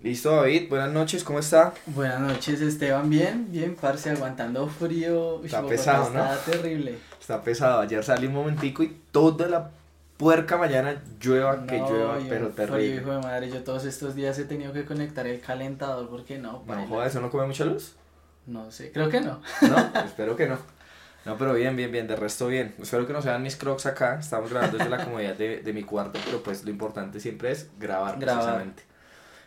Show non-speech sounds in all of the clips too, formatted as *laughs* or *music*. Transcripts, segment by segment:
Listo, David, buenas noches, ¿cómo está? Buenas noches, Esteban. Bien, bien, parce, aguantando frío. Está pesado, ¿no? Está terrible. Está pesado. Ayer salí un momentico y toda la puerca mañana llueva, que llueva, pero terrible. hijo de madre, yo todos estos días he tenido que conectar el calentador porque no. No, joder, ¿eso no come mucha luz? No sé, creo que no. No, *laughs* espero que no. No, pero bien, bien, bien, de resto bien. Espero que no sean mis crocs acá. Estamos grabando desde la comodidad de, de mi cuarto, pero pues lo importante siempre es grabar, grabar. precisamente.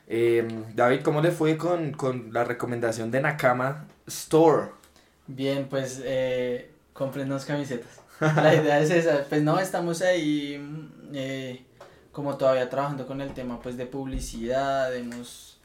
Eh, David, ¿cómo le fue con, con, la recomendación de Nakama Store? Bien, pues eh, comprennos camisetas. La idea es esa. Pues no, estamos ahí eh, como todavía trabajando con el tema pues de publicidad. Hemos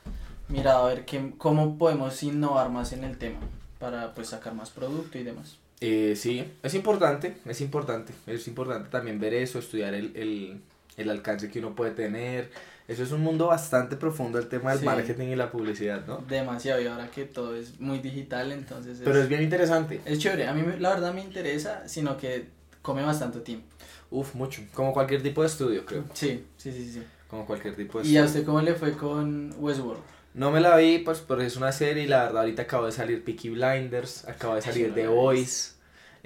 mirado a ver qué, cómo podemos innovar más en el tema para pues sacar más producto y demás. Eh, sí, es importante, es importante. Es importante también ver eso, estudiar el, el, el alcance que uno puede tener eso es un mundo bastante profundo, el tema del marketing y la publicidad, ¿no? Demasiado, y ahora que todo es muy digital, entonces... Pero es bien interesante. Es chévere, a mí la verdad me interesa, sino que come bastante tiempo. Uf, mucho. Como cualquier tipo de estudio, creo. Sí, sí, sí, sí. Como cualquier tipo de estudio. ¿Y a usted cómo le fue con Westworld? No me la vi, pues, porque es una serie y la verdad ahorita acabo de salir Peaky Blinders, acabo de salir The Voice.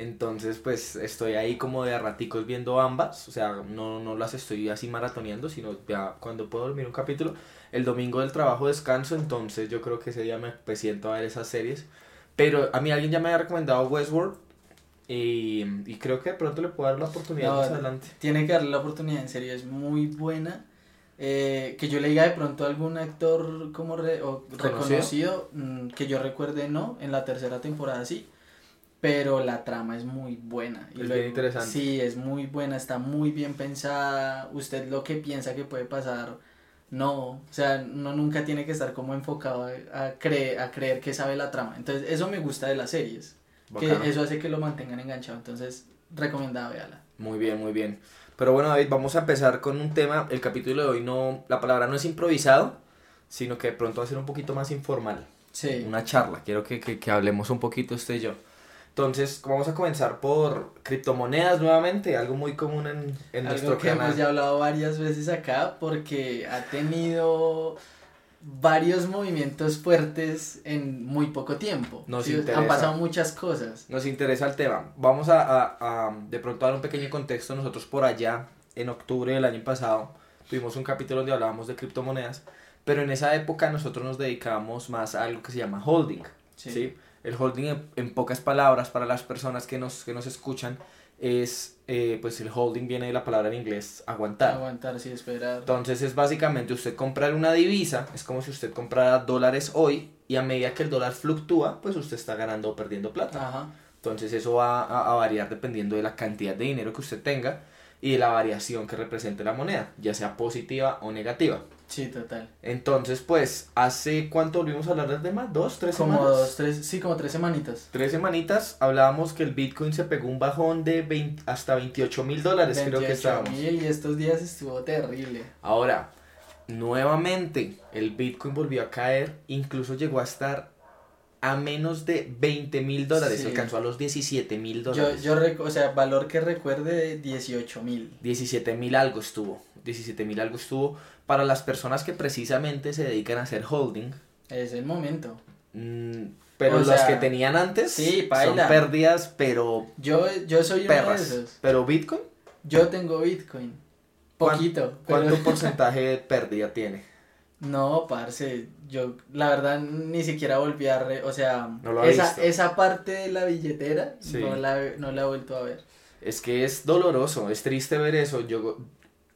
Entonces, pues estoy ahí como de raticos viendo ambas, o sea, no, no las estoy así maratoneando, sino ya cuando puedo dormir un capítulo. El domingo del trabajo descanso, entonces yo creo que ese día me pues, siento a ver esas series. Pero a mí alguien ya me había recomendado Westworld y, y creo que de pronto le puedo dar la oportunidad más adelante. Tiene que darle la oportunidad, en serio, es muy buena. Eh, que yo le diga de pronto a algún actor como reconocido, mm, que yo recuerde no, en la tercera temporada sí pero la trama es muy buena. Y es bien interesante. Sí, es muy buena, está muy bien pensada. Usted lo que piensa que puede pasar, no. O sea, uno nunca tiene que estar como enfocado a, a, creer, a creer que sabe la trama. Entonces, eso me gusta de las series. Que eso hace que lo mantengan enganchado. Entonces, recomendada, véala. Muy bien, muy bien. Pero bueno, David, vamos a empezar con un tema. El capítulo de hoy no, la palabra no es improvisado, sino que de pronto va a ser un poquito más informal. Sí. Una charla. Quiero que, que, que hablemos un poquito usted y yo. Entonces, vamos a comenzar por criptomonedas nuevamente, algo muy común en, en nuestro que hemos ya hablado varias veces acá porque ha tenido varios movimientos fuertes en muy poco tiempo. Nos Han pasado muchas cosas. Nos interesa el tema. Vamos a, a, a, de pronto dar un pequeño contexto. Nosotros por allá, en octubre del año pasado, tuvimos un capítulo donde hablábamos de criptomonedas, pero en esa época nosotros nos dedicábamos más a algo que se llama holding. ¿sí? El holding, en, pocas palabras, para las personas que nos, que nos escuchan, es, eh, pues el holding viene de la palabra en inglés, aguantar. Aguantar, sí, esperar. Entonces es básicamente usted comprar una divisa, es como si usted comprara dólares hoy y a medida que el dólar fluctúa, pues usted está ganando o perdiendo plata. Ajá. Entonces eso va a, a, variar dependiendo de la cantidad de dinero que usted tenga y de la variación que represente la moneda, ya sea positiva o negativa. Sí, total. Entonces, pues, ¿hace cuánto volvimos a hablar del tema? ¿Dos, tres como semanas? Dos, tres, sí, como tres semanitas. Tres semanitas hablábamos que el Bitcoin se pegó un bajón de 20, hasta 28 mil dólares, creo que estábamos. mil y estos días estuvo terrible. Ahora, nuevamente, el Bitcoin volvió a caer, incluso llegó a estar a menos de 20 mil dólares, alcanzó a los 17 mil dólares. Yo, yo o sea, valor que recuerde de 18 mil. 17 mil algo estuvo, 17 mil algo estuvo para las personas que precisamente se dedican a hacer holding. Es el momento. Mm, pero los que tenían antes sí, son pérdidas, pero. Yo, yo soy uno de esos. ¿Pero Bitcoin? Yo tengo Bitcoin. Poquito. ¿Cuánto *laughs* porcentaje de pérdida tiene? No, parce, yo la verdad ni siquiera volví a, o sea, esa, esa parte de la billetera no, la, no la he vuelto a ver. Es que es doloroso, es triste ver eso. Yo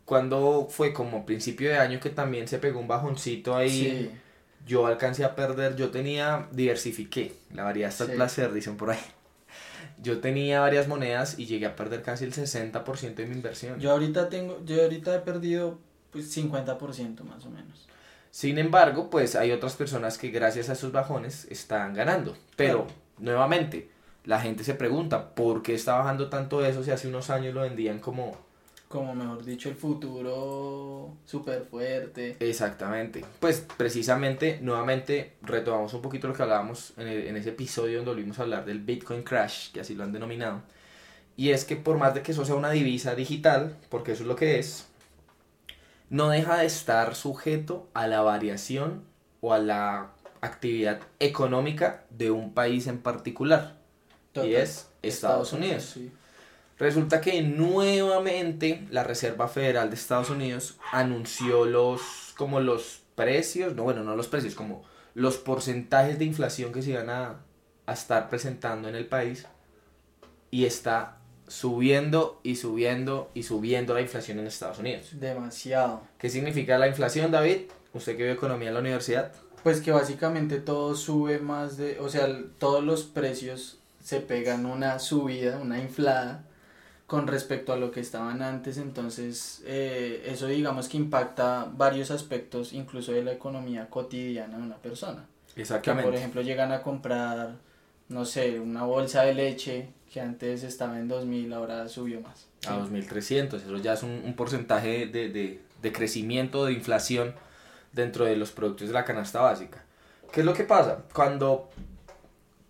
cuando fue como principio de año que también se pegó un bajoncito ahí, yo alcancé a perder, yo tenía, diversifiqué, la variedad está el placer, dicen por ahí. Yo tenía varias monedas y llegué a perder casi el 60% de mi inversión. Yo ahorita tengo, yo ahorita he perdido pues 50% más o menos. Sin embargo, pues hay otras personas que gracias a esos bajones están ganando. Pero, nuevamente, la gente se pregunta, ¿por qué está bajando tanto eso si hace unos años lo vendían como como mejor dicho, el futuro súper fuerte. Exactamente. Pues precisamente, nuevamente, retomamos un poquito lo que hablábamos en, en, ese episodio donde volvimos a hablar del Bitcoin Crash, que así lo han denominado. Y es que por más de que eso sea una divisa digital, porque eso es lo que es, no deja de estar sujeto a la variación o a la actividad económica de un país en particular. Y es Estados, Unidos. Resulta que nuevamente la Reserva Federal de Estados Unidos anunció los como los precios, no bueno, no los precios, como los porcentajes de inflación que se iban a, a estar presentando en el país y está subiendo y subiendo y subiendo la inflación en Estados Unidos. Demasiado. ¿Qué significa la inflación, David? Usted que ve economía en la universidad. Pues que básicamente todo sube más de, o sea, todos los precios se pegan una subida, una inflada con respecto a lo que estaban antes, entonces eh, eso digamos que impacta varios aspectos incluso de la economía cotidiana de una persona. Exactamente. por ejemplo llegan a comprar, no sé, una bolsa de leche que antes estaba en 2000, ahora subió más. A 2300, eso ya es un, un porcentaje de, de, de crecimiento, de inflación dentro de los productos de la canasta básica. ¿Qué es lo que pasa? Cuando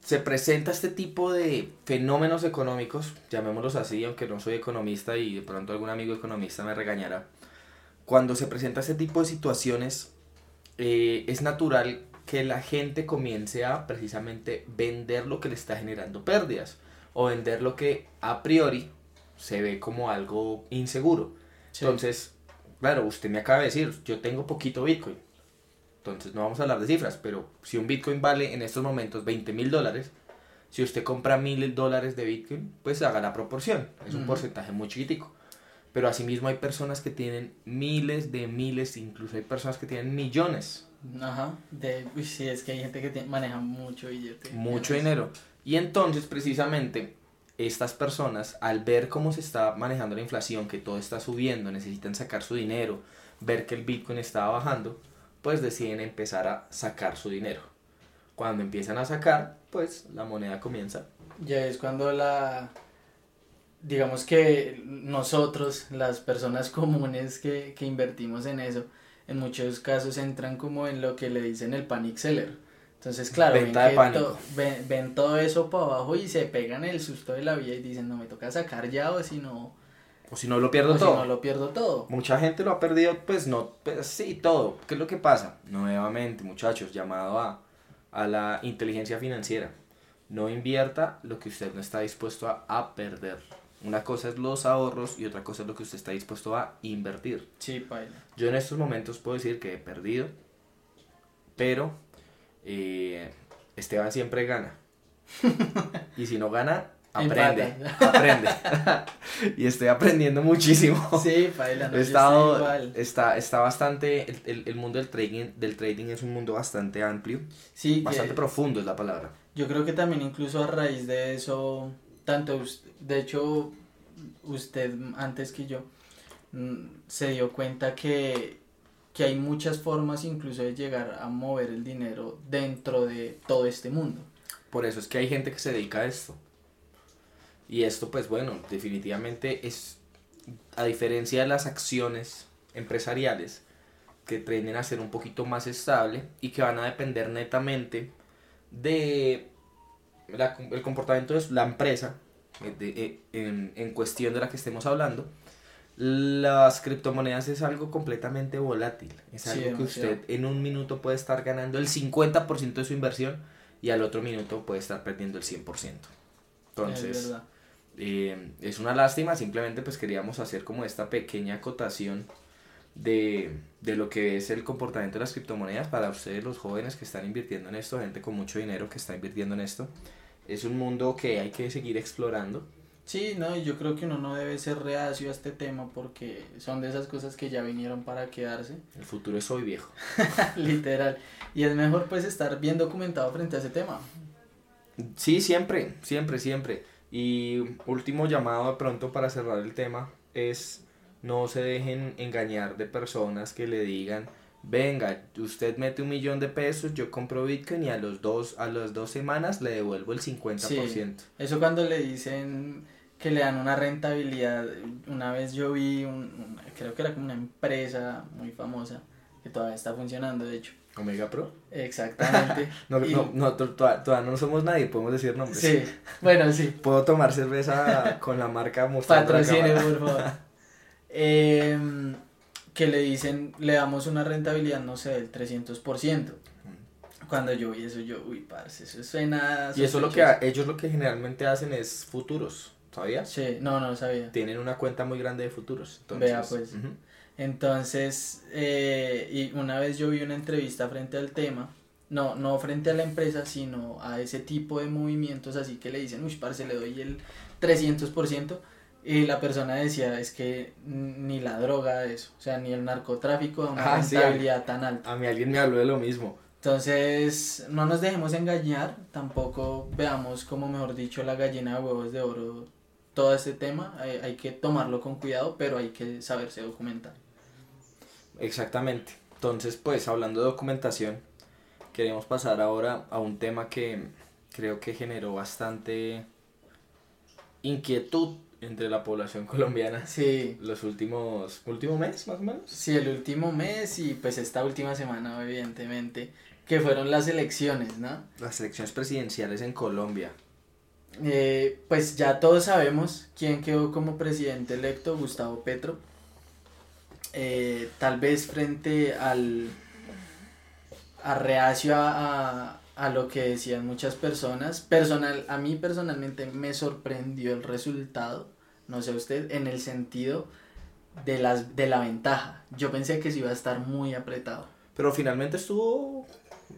se presenta este tipo de fenómenos económicos, llamémoslos así, aunque no soy economista y de pronto algún amigo economista me regañará, cuando se presenta este tipo de situaciones, eh, es natural que la gente comience a precisamente vender lo que le está generando pérdidas o vender lo que a priori se ve como algo inseguro. Entonces, claro, usted me acaba de decir, yo tengo poquito Bitcoin. Entonces no vamos a hablar de cifras, pero si un Bitcoin vale en estos momentos 20 mil dólares, si usted compra mil dólares de Bitcoin, pues haga la proporción. Es un porcentaje muy chiquitico. Pero asimismo hay personas que tienen miles de miles, incluso hay personas que tienen millones. Ajá, de, uy, sí, es que hay gente que maneja mucho billete. Mucho dinero. Y entonces precisamente estas personas, al ver cómo se está manejando la inflación, que todo está subiendo, necesitan sacar su dinero, ver que el Bitcoin está bajando, pues deciden empezar a sacar su dinero. Cuando empiezan a sacar, pues la moneda comienza. Ya es cuando la, digamos que nosotros, las personas comunes que, que invertimos en eso, en muchos casos entran como en lo que le dicen el panic seller. Entonces, claro, ven, ven, todo eso para abajo y se pegan el susto de la vida y dicen, no, me toca sacar ya o si no, o si no lo pierdo todo. Si no lo pierdo todo. Mucha gente lo ha perdido, pues no, pues sí, todo. ¿Qué es lo que pasa? Nuevamente, muchachos, llamado a, a la inteligencia financiera. No invierta lo que usted no está dispuesto a, a, perder. Una cosa es los ahorros y otra cosa es lo que usted está dispuesto a invertir. Sí, paila. Yo en estos momentos puedo decir que he perdido, pero eh, Esteban siempre gana. *laughs* y si no gana, aprende, aprende. *laughs* y estoy aprendiendo muchísimo. Sí, Paila, no, estado, está, está bastante, el, el, mundo del trading, del trading es un mundo bastante amplio. Sí. Bastante profundo es la palabra. Yo creo que también incluso a raíz de eso, tanto, de hecho, usted antes que yo, mm, se dio cuenta que, que hay muchas formas incluso de llegar a mover el dinero dentro de todo este mundo. Por eso es que hay gente que se dedica a esto. Y esto, pues bueno, definitivamente es, a diferencia de las acciones empresariales, que tienden a ser un poquito más estable y que van a depender netamente de el comportamiento de la empresa eh, eh, en, en, cuestión de la que estemos hablando, las criptomonedas es algo completamente volátil. Es algo que usted en un minuto puede estar ganando el 50% de su inversión y al otro minuto puede estar perdiendo el 100%. Entonces, eh, es una lástima, simplemente pues queríamos hacer como esta pequeña acotación de, de, lo que es el comportamiento de las criptomonedas para ustedes los jóvenes que están invirtiendo en esto, gente con mucho dinero que está invirtiendo en esto. Es un mundo que hay que seguir explorando. Sí, no, yo creo que uno no debe ser reacio a este tema porque son de esas cosas que ya vinieron para quedarse. El futuro es hoy viejo. *laughs* Literal. Y es mejor pues estar bien documentado frente a ese tema. Sí, siempre, siempre, siempre. Y último llamado de pronto para cerrar el tema es no se dejen engañar de personas que le digan, venga, usted mete un millón de pesos, yo compro Bitcoin y a los dos, a las dos semanas le devuelvo el 50%. eso cuando le dicen que le dan una rentabilidad, una vez yo vi, un, creo que era como una empresa muy famosa, que todavía está funcionando de hecho, Omega Pro. Exactamente. *laughs* no, no, no, todavía no somos nadie, podemos decir nombres. Sí, bueno, sí. *laughs* Puedo tomar cerveza con la marca mostrando Patrocine, por favor. *laughs* Eh, que le dicen, le damos una rentabilidad, no sé, del 300%. Cuando yo vi eso, yo, uy, parce, eso suena... Y eso lo que sospechoso. ellos lo que generalmente hacen es futuros, ¿sabías? Sí, no, no sabía. Tienen una cuenta muy grande de futuros. Entonces, Vea, pues. Entonces, eh, y una vez yo vi una entrevista frente al tema, no, no frente a la empresa, sino a ese tipo de movimientos, así que le dicen, uy, parce, le doy el 300%, y la persona decía, es que ni la droga eso, o sea, ni el narcotráfico da una Ah, sí, rentabilidad tan alta. A mí alguien me habló de lo mismo. Entonces, no nos dejemos engañar, tampoco veamos como, mejor dicho, la gallina de huevos de oro, todo este tema, hay, hay que tomarlo con cuidado, pero hay que saberse documentar. Exactamente. Entonces, pues, hablando de documentación, queremos pasar ahora a un tema que creo que generó bastante inquietud entre la población *laughs* colombiana Sí, los últimos, último mes, más o menos. Sí, el último mes y pues esta última semana, evidentemente, que fueron las elecciones, ¿no? Las elecciones presidenciales en Colombia. Eh, pues ya todos sabemos quién quedó como presidente electo, Gustavo Petro. Eh, tal vez frente al a reacio a, a- lo que decían muchas personas. Personal, a mí personalmente me sorprendió el resultado, no sé usted, en el sentido de, las, de la ventaja. Yo pensé que se iba a estar muy apretado. Pero finalmente estuvo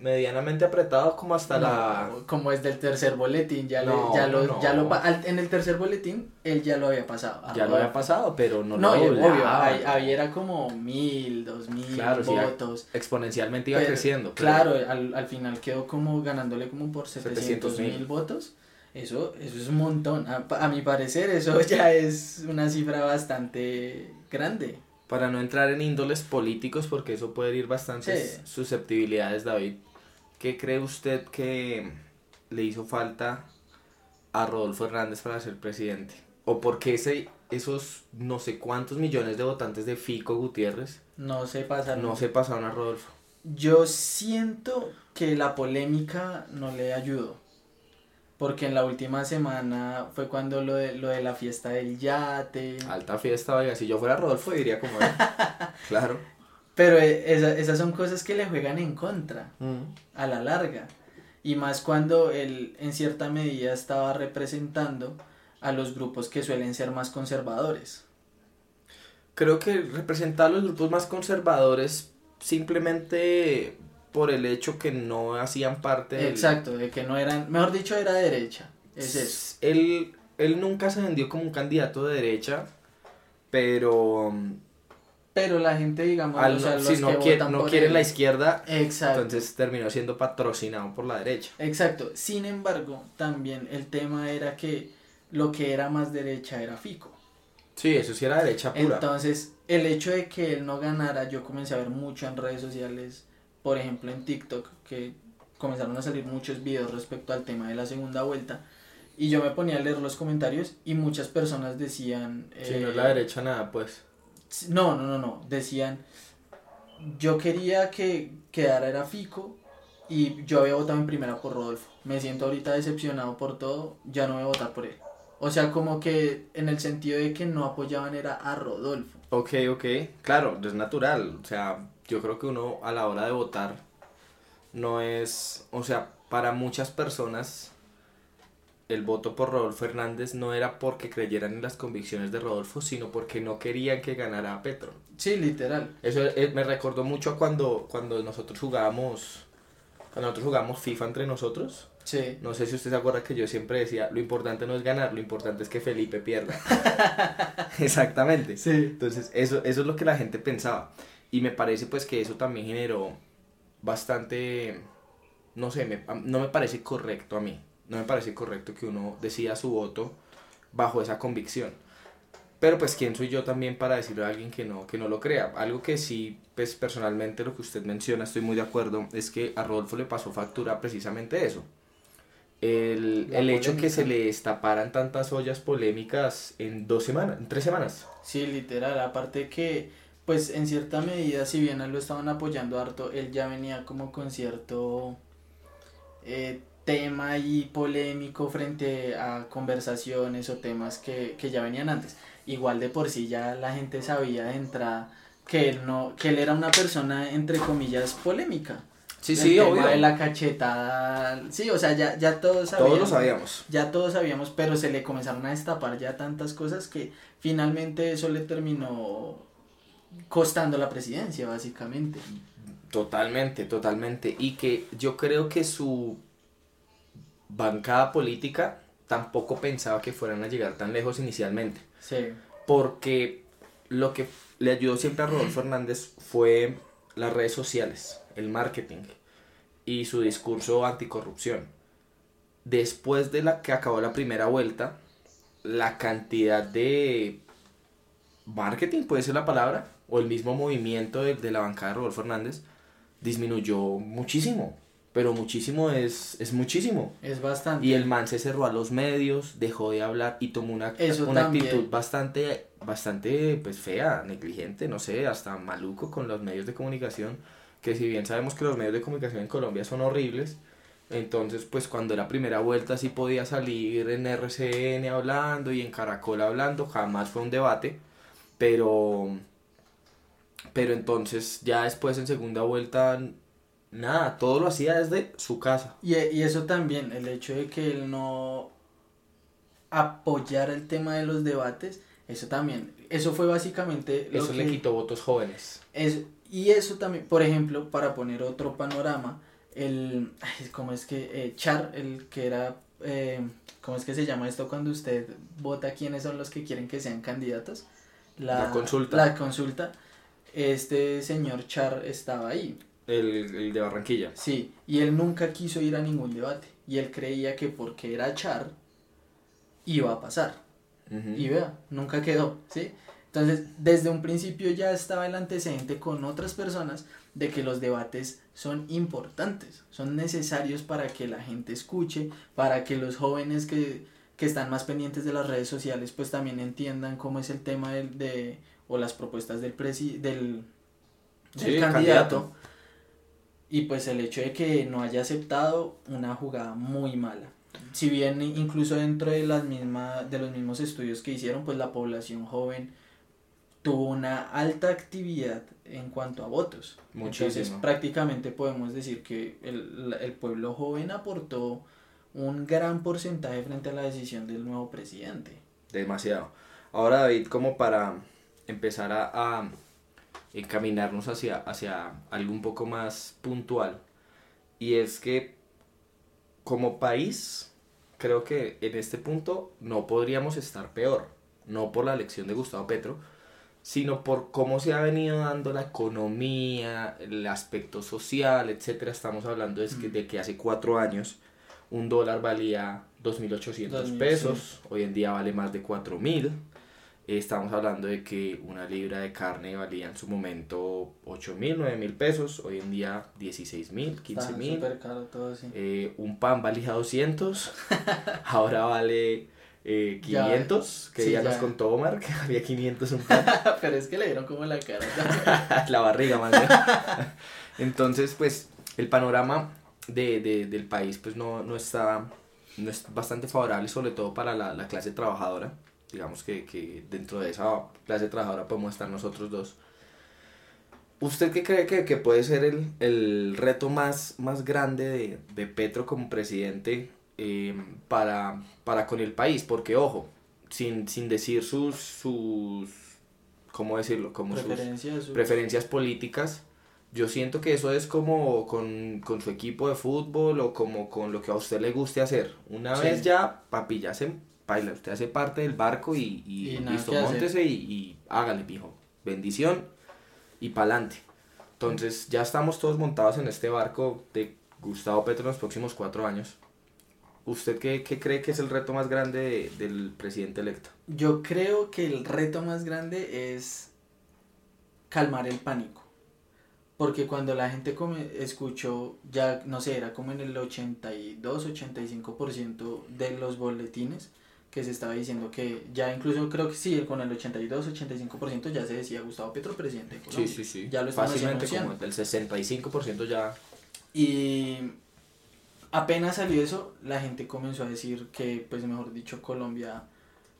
medianamente apretado como hasta la... Como es del tercer boletín, ya, le- ya lo, no. ya lo al- en el tercer boletín él ya lo había pasado. Ya lo había pasado, pero no, No, lo obvio, ahí, ahí era como mil, dos mil Claro, sí, votos. Exponencialmente iba Pero, creciendo. pero- Claro, al, al final quedó como ganándole como por 700 700.000. mil votos. Eso, eso es un montón. A, a mi parecer eso ya es una cifra bastante grande. Para no entrar en índoles políticos, porque eso puede herir bastantes Sí. susceptibilidades, David. ¿Qué cree usted que le hizo falta a Rodolfo Hernández para ser presidente? ¿O por qué ese, esos no sé cuántos millones de votantes de Fico Gutiérrez No se pasa no se pasaron a Rodolfo? Yo siento que la polémica no le ayudó. Porque en la última semana fue cuando lo de, lo de la fiesta del yate. Alta fiesta, oiga, si yo fuera Rodolfo diría como él. *laughs* claro. Pero eh, esa- esas son cosas que le juegan en contra Mm. a la larga. Y más cuando él en cierta medida estaba representando a los grupos que suelen ser más conservadores. Creo que representar a los grupos más conservadores simplemente por el hecho que no hacían parte del... Exacto, de que no eran, mejor dicho, era derecha. Es eso. Él, él nunca se vendió como un candidato de derecha, pero Pero la gente, digamos, al o sea, no- los si no, quiere, no quiere él- la izquierda, Exacto. entonces terminó siendo patrocinado por la derecha. Exacto. Sin embargo, también el tema era que lo que era más derecha era Fico. Sí, eso sí era derecha pura. Entonces, el hecho de que él no ganara, yo comencé a ver mucho en redes sociales, por ejemplo en TikTok, que comenzaron a salir muchos videos respecto al tema de la segunda vuelta. Y yo me ponía a leer los comentarios y muchas personas decían... si no eh, es la derecha, nada, pues. No, no, no, no. Decían, yo quería que quedara era Fico y yo había votado en primera por Rodolfo. Me siento ahorita decepcionado por todo, ya no voy a votar por él. O sea, como que en el sentido de que no apoyaban era a Rodolfo. Ok, ok, claro, es natural. O sea, yo creo que uno a la hora de votar no es, o sea, para muchas personas el voto por Rodolfo Hernández no era porque creyeran en las convicciones de Rodolfo, sino porque no querían que ganara a Petro. Sí, literal. Eso eh, me recordó mucho a cuando, cuando nosotros jugábamos, cuando nosotros jugábamos FIFA entre nosotros. Sí. No sé si usted se acuerda que yo siempre decía, lo importante no es ganar, lo importante es que Felipe pierda. *laughs* Exactamente. Sí. Entonces, eso, eso es lo que la gente pensaba. Y me parece pues que eso también generó bastante, no sé, me- no me parece correcto a mí. No me parece correcto que uno decida su voto bajo esa convicción. Pero pues quién soy yo también para decirle a alguien que no, que no lo crea. Algo que sí, pues personalmente lo que usted menciona, estoy muy de acuerdo, es que a Rodolfo le pasó factura precisamente eso. El, el hecho que se le destaparan tantas ollas polémicas en dos semanas, en tres semanas. Sí, literal. Aparte que, pues en cierta medida, si bien a él lo estaban apoyando harto, él ya venía como con cierto eh, tema ahí polémico frente a conversaciones o temas que, que ya venían antes. Igual de por sí ya la gente sabía de entrada que él no, que él era una persona entre comillas polémica. Sí, El sí, tema obvio. de la cachetada. Sí, o sea, ya, ya todos sabíamos. Todos lo sabíamos. Ya todos sabíamos, pero se le comenzaron a destapar ya tantas cosas que finalmente eso le terminó costando la presidencia, básicamente. Totalmente, totalmente. Y que yo creo que su bancada política tampoco pensaba que fueran a llegar tan lejos inicialmente. Sí. Porque lo que le ayudó siempre a Rodolfo Hernández fue las redes sociales, el marketing y su discurso anticorrupción. Después de la que acabó la primera vuelta, la cantidad de marketing, puede ser la palabra, o el mismo movimiento de, de la bancada de Rodolfo Hernández, disminuyó muchísimo. Pero muchísimo es, es muchísimo. Es bastante. Y el man se cerró a los medios, dejó de hablar y tomó una, Eso una también. actitud bastante, bastante pues fea, negligente, no sé, hasta maluco con los medios de comunicación, que si bien sabemos que los medios de comunicación en Colombia son horribles, entonces pues cuando era primera vuelta sí podía salir en RCN hablando y en Caracol hablando, jamás fue un debate, pero pero entonces ya después en segunda vuelta nada, todo lo hacía desde su casa. Y, y eso también, el hecho de que él no apoyara el tema de los debates, eso también, eso fue básicamente lo Eso que... le quitó votos jóvenes. Es, y eso también, por ejemplo, para poner otro panorama, el, ¿cómo es que? eh, Char, el que era, eh, ¿cómo es que se llama esto cuando usted vota quiénes son los que quieren que sean candidatos? La consulta. La consulta. Este señor Char estaba ahí, El, el de Barranquilla. sí, y él nunca quiso ir a ningún debate, y él creía que porque era Char, iba a pasar. Y vea, nunca quedó, ¿sí? Entonces, desde un principio ya estaba el antecedente con otras personas de que los debates son importantes, son necesarios para que la gente escuche, para que los jóvenes que, que están más pendientes de las redes sociales pues también entiendan cómo es el tema del, de, o las propuestas del, presi, del, del Sí, candidato. candidato. Y pues el hecho de que no haya aceptado una jugada muy mala. Si bien incluso dentro de las mismas de los mismos estudios que hicieron, pues la población joven tuvo una alta actividad en cuanto a votos. Entonces, Muchísimo. prácticamente podemos decir que el, el pueblo joven aportó un gran porcentaje frente a la decisión del nuevo presidente. Demasiado. Ahora, David, como para empezar a, a encaminarnos hacia, hacia algo un poco más puntual. Y es que como país, creo que en este punto no podríamos estar peor. No por la elección de Gustavo Petro, sino por cómo se ha venido dando la economía, el aspecto social, etcétera. Estamos hablando de que, de que hace cuatro años un dólar valía 2.800 2.000, pesos, hoy en día vale más de 4.000. Estamos hablando de que una libra de carne valía en su momento 8.000, 9.000 pesos, hoy en día 16.000, Está 15.000. súper caro todo así. Eh, un pan valía 200, *laughs* ahora vale eh, Ya, 500, que sí, ya, nos contó Omar, que había 500 un pan. *laughs* Pero es que le dieron como la cara. *laughs* la barriga más bien. Entonces, pues, el panorama de, de- del país, pues, no, no está, no es bastante favorable, sobre todo para la, la clase trabajadora. Digamos que, que dentro de esa clase trabajadora podemos estar nosotros dos. ¿Usted qué cree que, que puede ser el, el reto más, más grande de, de Petro como presidente eh, para, para con el país? Porque, ojo, sin, sin decir sus, sus, ¿cómo decirlo? Como sus Preferencias. su- preferencias políticas. Yo siento que eso es como con, con su equipo de fútbol o como con lo que a usted le guste hacer. Una Sí. vez ya, papi, ya se baila, usted hace parte del barco y, y, Y nada listo, móntese y, y hágale, mijo. Bendición y pa'lante. Entonces, ya estamos todos montados en este barco de Gustavo Petro en los próximos cuatro años. ¿Usted qué, qué cree que es el reto más grande de- del presidente electo? Yo creo que el reto más grande es calmar el pánico. Porque cuando la gente come- escuchó, ya no sé, era como en el 82, 85% de los boletines que se estaba diciendo que ya incluso creo que sí, con el 82, 85% ya se decía Gustavo Petro presidente. de Colombia. sí. Ya lo estamos Fácilmente como del 65% ya Y apenas salió eso, la gente comenzó a decir que, pues mejor dicho, Colombia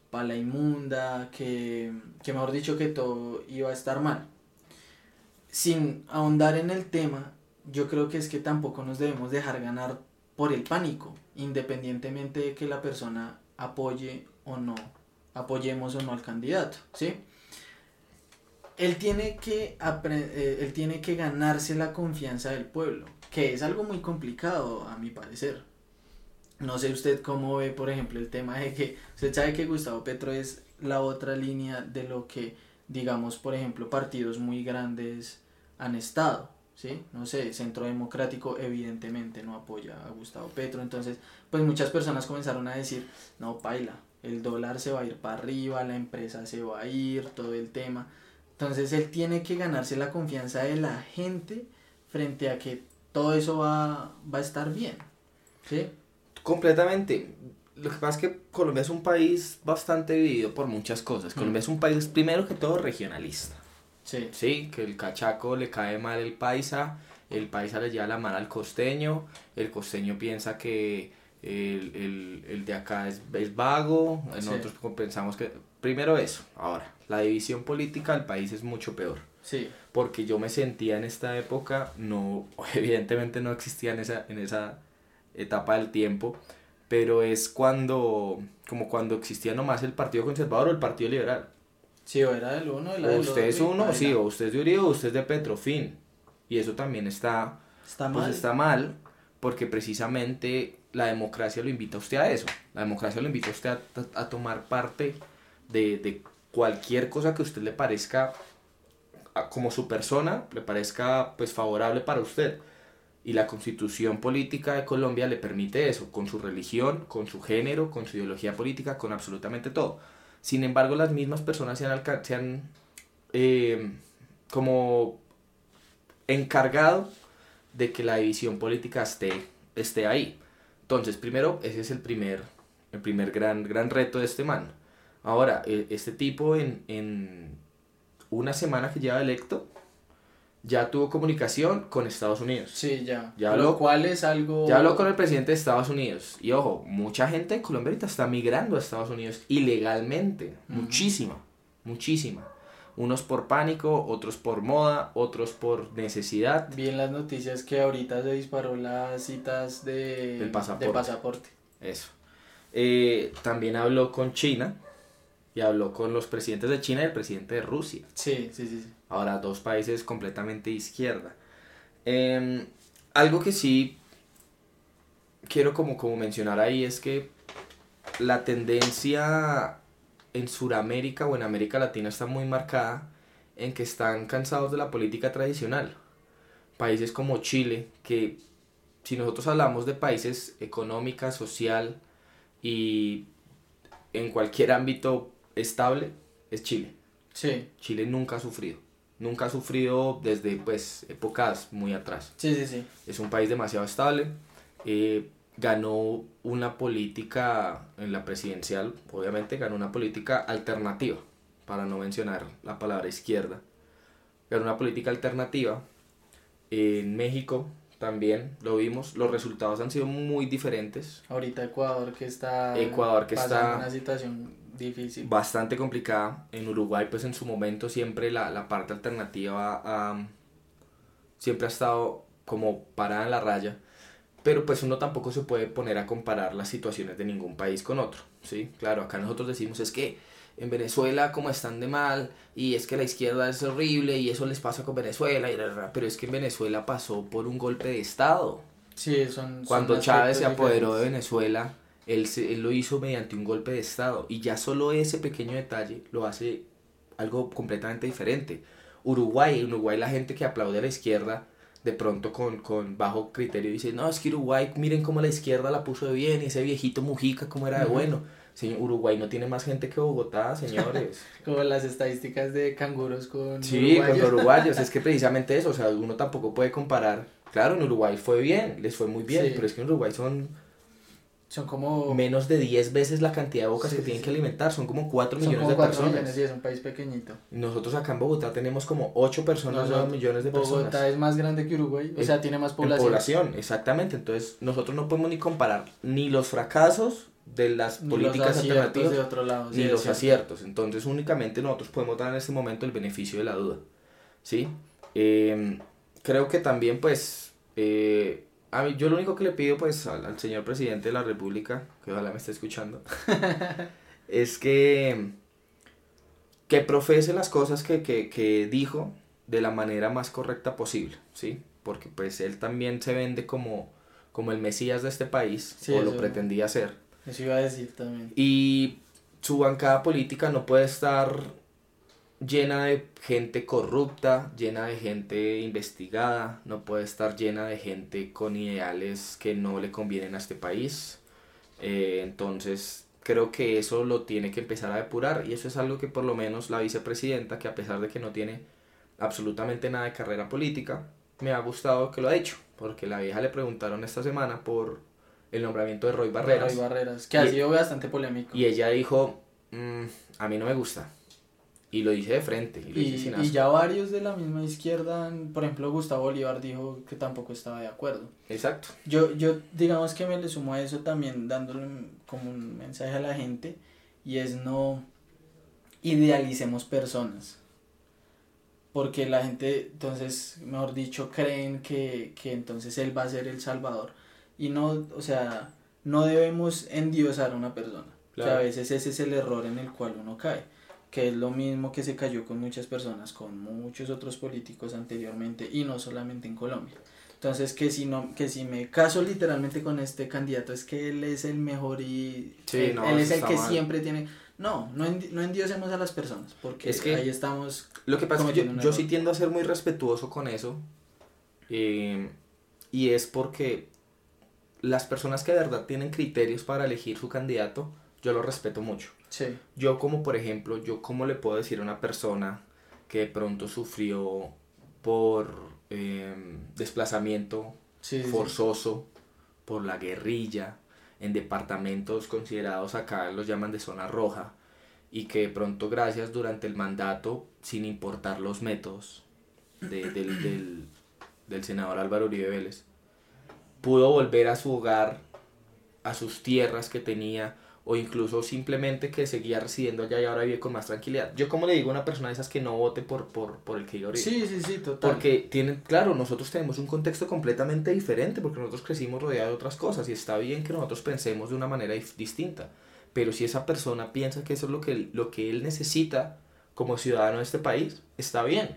para la inmunda, que, que mejor dicho que todo iba a estar mal. sin ahondar en el tema, yo creo que es que tampoco nos debemos dejar ganar por el pánico, independientemente de que la persona apoye o no, apoyemos o no al candidato, ¿sí? Él tiene que, eh, él tiene que ganarse la confianza del pueblo, que es algo muy complicado a mi parecer. No sé usted cómo ve, por ejemplo, el tema de que usted sabe que Gustavo Petro es la otra línea de lo que, digamos, por ejemplo, partidos muy grandes han estado, ¿sí? No sé, Centro Democrático evidentemente no apoya a Gustavo Petro, entonces, pues muchas personas comenzaron a decir, no, paila, el dólar se va a ir para arriba, la empresa se va a ir, todo el tema. Entonces él tiene que ganarse la confianza de la gente frente a que todo eso va, va a estar bien, ¿sí? Completamente. Lo que pasa es que Colombia es un país bastante dividido por muchas cosas. Mm. Colombia es un país, primero que todo, regionalista. Sí. Sí, que el cachaco le cae mal el paisa, el paisa le lleva la mano al costeño, el costeño piensa que el, de acá es, es vago, nosotros pensamos que... Primero eso, ahora, la división política del país es mucho peor. Sí. Porque yo me sentía en esta época, no, *laughs* evidentemente no existía en esa, en esa etapa del tiempo, pero es cuando, como cuando existía nomás el Partido Conservador o el Partido Liberal. Sí, o era del uno, o usted es uno, sí, o usted es de Uribe o usted es de Petrofin. Y eso también está, está pues mal. está mal, porque precisamente la democracia lo invita a usted a eso. La democracia lo invita a usted a, tomar parte de, de, cualquier cosa que a usted le parezca, como su persona, le parezca pues favorable para usted y la constitución política de Colombia le permite eso, con su religión, con su género, con su ideología política, con absolutamente todo. Sin embargo, las mismas personas se han, se han eh, como encargado de que la división política esté, esté ahí. Entonces, primero, ese es el primer, el primer gran, gran reto de este man. Ahora, e, este tipo en, en una semana que lleva electo, ya tuvo comunicación con Estados Unidos. Sí, ya. ya lo cual es algo... Ya habló con el presidente de Estados Unidos. Y ojo, mucha gente en Colombia ahorita está migrando a Estados Unidos ilegalmente. Muchísima, muchísima. Unos por pánico, otros por moda, otros por necesidad. Bien las noticias que ahorita se disparó las citas de, Del pasaporte. de pasaporte. Eso. Eh, también habló con China y habló con los presidentes de China y el presidente de Rusia. Sí, sí, sí. Ahora, dos países completamente izquierda. Em, algo que sí quiero como, como mencionar ahí es que la tendencia en Sudamérica o en América Latina está muy marcada en que están cansados de la política tradicional. Países como Chile, que si nosotros hablamos de países económica, social y en cualquier ámbito estable es Chile. Sí. Chile nunca ha sufrido. Nunca ha sufrido desde pues épocas muy atrás. Sí, sí, sí. Es un país demasiado estable. Eh, ganó una política en la presidencial, obviamente ganó una política alternativa, para no mencionar la palabra izquierda. Ganó una política alternativa. En México también lo vimos, los resultados han sido muy diferentes. Ahorita Ecuador que está Ecuador que está una situación difícil. Bastante complicada. En Uruguay, pues en su momento siempre la, la parte alternativa siempre ha estado como parada en la raya. Pero pues uno tampoco se puede poner a comparar las situaciones de ningún país con otro. ¿sí? Claro, acá nosotros decimos es que en Venezuela como están de mal y es que la izquierda es horrible y eso les pasa con Venezuela, y pero es que en Venezuela pasó por un golpe de Estado. Sí, son, Cuando Chávez se apoderó de Venezuela, él, él lo hizo mediante un golpe de Estado y ya solo ese pequeño detalle lo hace algo completamente diferente. Uruguay, en Uruguay la gente que aplaude a la izquierda de pronto con, con bajo criterio dice, no, es que Uruguay, miren cómo la izquierda la puso de bien, y ese viejito Mujica, cómo era de bueno. Señor, Uruguay no tiene más gente que Bogotá, *laughs* señores. Como las estadísticas de canguros con Sí, con uruguayos, es que *laughs* precisamente eso, o sea, uno tampoco puede comparar. Claro, en Uruguay fue bien, les fue muy bien, pero es que en Uruguay son son como... Menos de 10 veces la cantidad de bocas que tienen que alimentar, son como 4 millones de 4 personas. Millones, sí, es un país pequeñito. Nosotros acá en Bogotá tenemos como 8 personas, 9 millones de personas. Bogotá es más grande que Uruguay, o sea, tiene más población. población, exactamente. Entonces, nosotros no podemos ni comparar ni los fracasos de las políticas alternativas de otro lado, ni los aciertos. Entonces, únicamente nosotros podemos dar en este momento el beneficio de la duda. ¿Sí? Em, creo que también, pues, eh, a mí, yo lo único que le pido, pues, al, al señor presidente de la República, que ojalá me esté escuchando, *laughs* es que, que profese las cosas que, que, que dijo de la manera más correcta posible, ¿sí? Porque, pues, él también se vende como, como el mesías de este país, Sí, o lo pretendía ser. Eso iba a decir también. Y su bancada política no puede estar llena de gente corrupta, llena de gente investigada, no puede estar llena de gente con ideales que no le convienen a este país. Eh, entonces, creo que eso lo tiene que empezar a depurar y eso es algo que por lo menos la vicepresidenta, que a pesar de que no tiene absolutamente nada de carrera política, me ha gustado que lo ha dicho, porque la vieja le preguntaron esta semana por el nombramiento de Roy Barreras. Roy Barreras, que ha Y- sido bastante polémico. Y ella dijo, "Mm, a mí no me gusta. Y lo dice de frente. Y, lo dice Y, sin y ya varios de la misma izquierda, por ejemplo Gustavo Bolívar dijo que tampoco estaba de acuerdo. Exacto. Yo, yo digamos que me le sumo a eso también dándole como un mensaje a la gente y es no idealicemos personas. Porque la gente, entonces, mejor dicho, creen que, que entonces él va a ser el salvador. Y no, o sea, no debemos endiosar a una persona. Que a Claro. veces ese es el error en el cual uno cae. Que es lo mismo que se cayó con muchas personas, con muchos otros políticos anteriormente y no solamente en Colombia. Entonces que si no, que si me caso literalmente con este candidato es que él es el mejor y Sí, él, no, él es el que mal. siempre tiene. No, no, endi- no endiosemos a las personas, porque Es que- ahí estamos. Lo que pasa es que yo, sí tiendo a ser muy respetuoso con eso. eh, y es porque las personas que de verdad tienen criterios para elegir su candidato, yo lo respeto mucho. Sí, Yo como por ejemplo, yo cómo le puedo decir a una persona que de pronto sufrió por eh, desplazamiento sí, sí, forzoso por la guerrilla en departamentos considerados acá los llaman de zona roja y que de pronto gracias durante el mandato sin importar los métodos de- del, del, del senador Álvaro Uribe Vélez pudo volver a su hogar a sus tierras que tenía o incluso simplemente que seguía residiendo allá y ahora vive con más tranquilidad. Yo como le digo a una persona de esas que no vote por, por, por el que Uribe. sí, sí, sí, total. Porque tienen, claro, nosotros tenemos un contexto completamente diferente porque nosotros crecimos rodeados de otras cosas y está bien que nosotros pensemos de una manera distinta. Pero si esa persona piensa que eso es lo que, lo que él necesita como ciudadano de este país, está bien.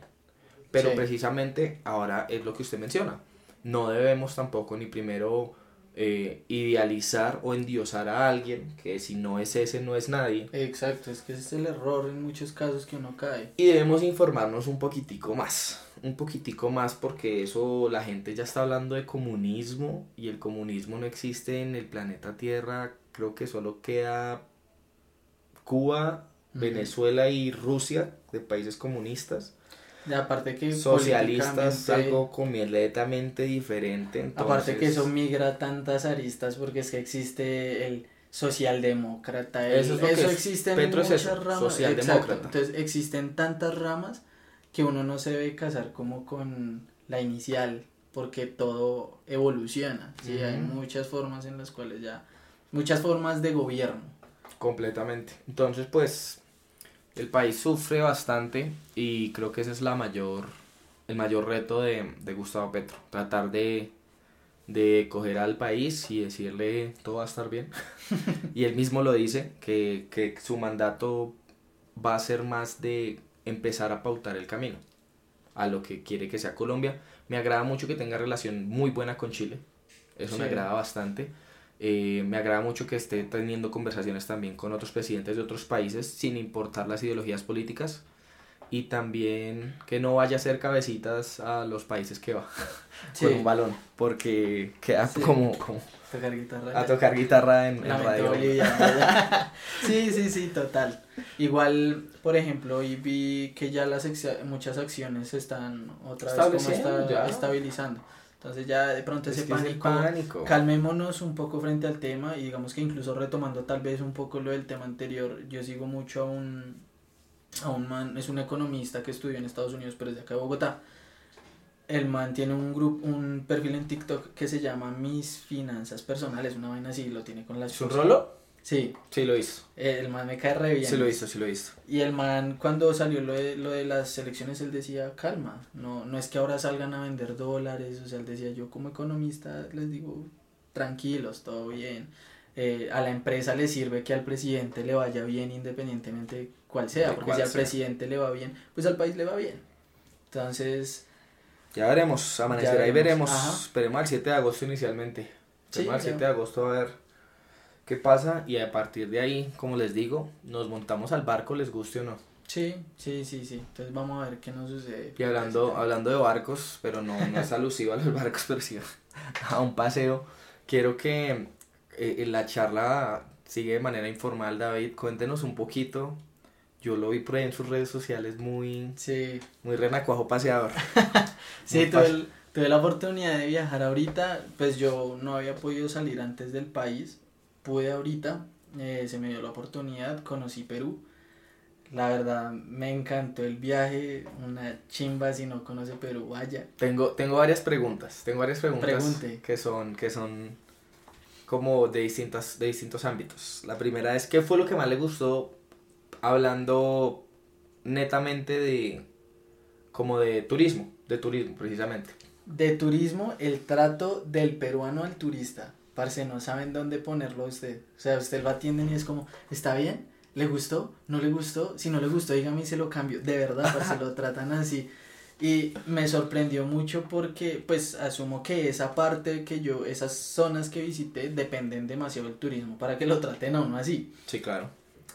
Pero Sí. precisamente ahora es lo que usted menciona. No debemos tampoco ni primero eh, idealizar o endiosar a alguien que si no es ese no es nadie. Exacto, es que ese es el error en muchos casos que uno cae. Y debemos informarnos un poquitico más, un poquitico más porque eso la gente ya está hablando de comunismo y el comunismo no existe en el planeta Tierra, creo que solo queda Cuba. Venezuela y Rusia de países comunistas, Y aparte que socialistas algo completamente diferente. Entonces, Aparte que eso migra tantas aristas porque es que existe el socialdemócrata, el- Eso es lo que es. existe en es muchas eso, ramas. socialdemócrata. Exacto. Entonces existen tantas ramas que uno no se debe casar como con la inicial porque todo evoluciona. ¿sí? Hay Ujú. muchas formas en las cuales ya, muchas formas de gobierno. Completamente. Entonces, pues, el país sufre bastante y creo que ese es la mayor, el mayor reto de, de Gustavo Petro. Tratar de, de coger al país y decirle todo va a estar bien. *laughs* y él mismo lo dice, que, que su mandato va a ser más de empezar a pautar el camino a lo que quiere que sea Colombia. Me agrada mucho que tenga relación muy buena con Chile. Eso me agrada bastante. Eh, me agrada mucho que esté teniendo conversaciones también con otros presidentes de otros países, sin importar las ideologías políticas. Y también que no vaya a hacer cabecitas a los países que va *laughs* Sí. con un balón, porque queda Sí. como, como Tocar guitarra. a tocar guitarra en, en radio. *laughs* sí, sí, sí, total. Igual, por ejemplo, hoy vi que ya las muchas acciones se están otra vez como está- estabilizando. Entonces ya de pronto Es ese es pánico, calmémonos un poco frente al tema y digamos que incluso retomando tal vez un poco lo del tema anterior, yo sigo mucho a un, a un man, es un economista que estudió en Estados Unidos, pero es de acá de Bogotá. El man tiene un grupo, un perfil en TikTok que se llama Mis Finanzas Personales, una vaina así, lo tiene con la ¿Es un rolo? Sí. Sí, lo hizo. El man me cae re bien. Sí, lo hizo, sí, lo hizo. Y el man, cuando salió lo de, lo de las elecciones, él decía, calma, no, no es que ahora salgan a vender dólares, o sea, él decía, yo como economista les digo, tranquilos, todo bien. Eh, a la empresa le sirve que al presidente le vaya bien independientemente cuál sea, De porque si al sea. presidente le va bien, pues al país le va bien. Entonces, Ya veremos, amanecerá y veremos, veremos. ajá. Esperemos al 7 de agosto inicialmente. Sí, Esperemos al ya. 7 de agosto a ver qué pasa y a partir de ahí, como les digo, nos montamos al barco, les guste o no. sí, sí, sí, sí. Entonces vamos a ver qué nos sucede. Y hablando, hablando de barcos, pero no, no es alusivo a los *laughs* barcos, pero sí a un paseo, quiero que eh, en la charla sigue de manera informal, David, cuéntenos un poquito. Yo lo vi por ahí en sus redes sociales muy, Sí, muy renacuajo paseador. *laughs* Sí, tuve, el- tuve la oportunidad de viajar ahorita, pues yo no había podido salir antes del país, pude ahorita, eh, se me dio la oportunidad, conocí Perú, la verdad me encantó el viaje, una chimba si no conoce Perú, vaya. Tengo, tengo varias preguntas, tengo varias preguntas Pregunte. que son, que son como de distintas, de distintos ámbitos. La primera es, ¿qué fue lo que más le gustó hablando netamente de, como de turismo, de turismo precisamente? De turismo, el trato del peruano al turista, parce, no saben dónde ponerlo usted, o sea, usted lo atienden y es como, ¿está bien? ¿Le gustó? ¿No le gustó? Si no le gustó, dígame y se lo cambio. De verdad, parce, lo *laughs* tratan así. Y me sorprendió mucho porque, pues, asumo que esa parte que yo, esas zonas que visité, dependen demasiado del turismo para que lo traten a uno así. Sí, claro.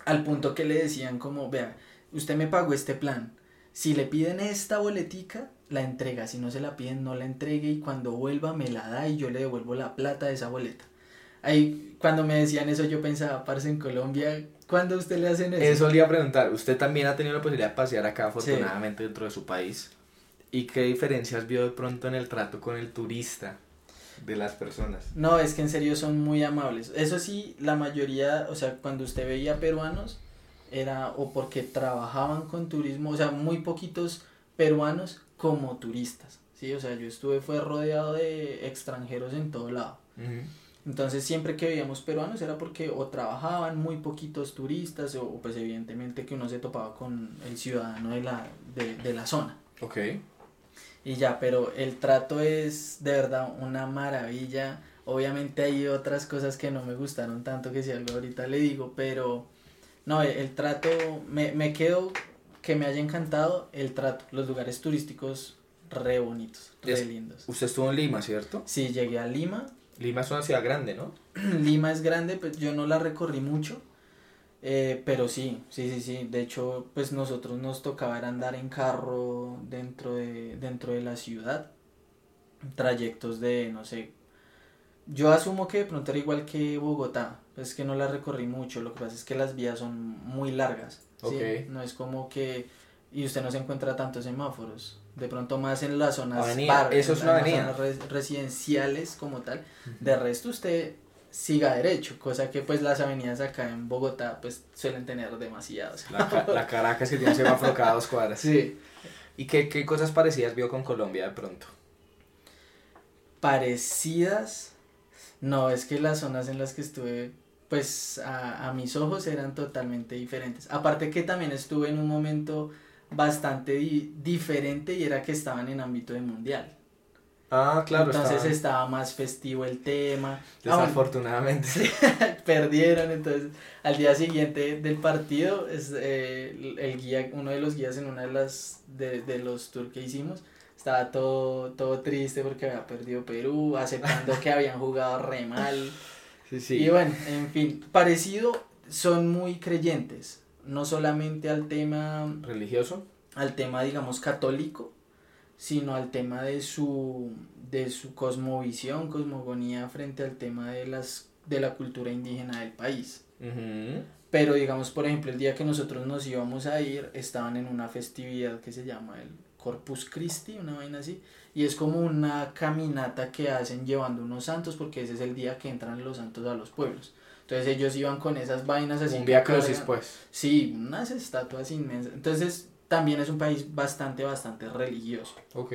Al punto que le decían como, vea, usted me pagó este plan. Si le piden esta boletica, la entrega. Si no se la piden, no la entregue. Y cuando vuelva, me la da y yo le devuelvo la plata de esa boleta. Ahí, cuando me decían eso, yo pensaba, parce, en Colombia, ¿cuándo usted le hacen eso? Eso le iba a preguntar, usted también ha tenido la posibilidad de pasear acá afortunadamente dentro de su país. ¿Y qué diferencias vio de pronto en el trato con el turista de las personas? No, es que en serio son muy amables. Eso sí, la mayoría, o sea, cuando usted veía peruanos, era o porque trabajaban con turismo, o sea, muy poquitos peruanos como turistas, ¿sí? O sea, yo estuve, fue rodeado de extranjeros en todo lado. Entonces, siempre que veíamos peruanos era porque o trabajaban muy poquitos turistas o pues evidentemente que uno se topaba con el ciudadano de la, de, de la zona. Ok. Y ya, pero el trato es de verdad una maravilla. Obviamente hay otras cosas que no me gustaron tanto que si algo ahorita le digo, pero no, el, el trato, me, me quedo que me haya encantado el trato, los lugares turísticos re bonitos, re Es- lindos. Usted estuvo en Lima, ¿cierto? Sí, llegué a Lima, *clears throat* Lima es una ciudad grande, ¿no? *clears throat* Lima es grande, pues yo no la recorrí mucho, eh, pero sí, sí, sí, sí. De hecho, pues nosotros nos tocaba andar en carro dentro de, dentro de la ciudad. Trayectos de, no sé. Yo asumo que de pronto era igual que Bogotá. Pues que no la recorrí mucho. Lo que pasa es que las vías son muy largas. ¿sí? No es como que. Y usted no se encuentra tantos semáforos. De pronto más en las zonas. Avenida, eso es en una las avenida. zonas res- residenciales como tal. De resto usted siga derecho, cosa que pues las avenidas acá en Bogotá pues suelen tener demasiados. La, ca- la Caracas que tiene semáforo cada dos cuadras. Sí. ¿Y qué, qué cosas parecidas vio con Colombia de pronto? Parecidas, no, es que las zonas en las que estuve pues a, a mis ojos eran totalmente diferentes. Aparte que también estuve en un momento bastante di- diferente y era que estaban en ámbito de mundial. Ah, claro, Entonces estaba más festivo el tema. Ah, desafortunadamente. *laughs* perdieron, entonces al día siguiente del partido, es, eh, el- el guía, uno de los guías en una de las de, de los tours que hicimos, estaba todo, todo triste porque había perdido Perú, aceptando que habían jugado re mal. Sí, sí. Y bueno, en fin, parecido, son muy creyentes, no solamente al tema ¿Religioso? al tema, digamos, católico, sino al tema de su, de su cosmovisión, cosmogonía frente al tema de, las, de la cultura indígena del país. Pero digamos, por ejemplo, el día que nosotros nos íbamos a ir, estaban en una festividad que se llama el Corpus Christi, una vaina así, y es como una caminata que hacen llevando unos santos, porque ese es el día que entran los santos a los pueblos. Entonces ellos iban con esas vainas así. Un vía crucis, pues. Sí, unas estatuas inmensas. Entonces también es un país bastante, bastante religioso. Ok.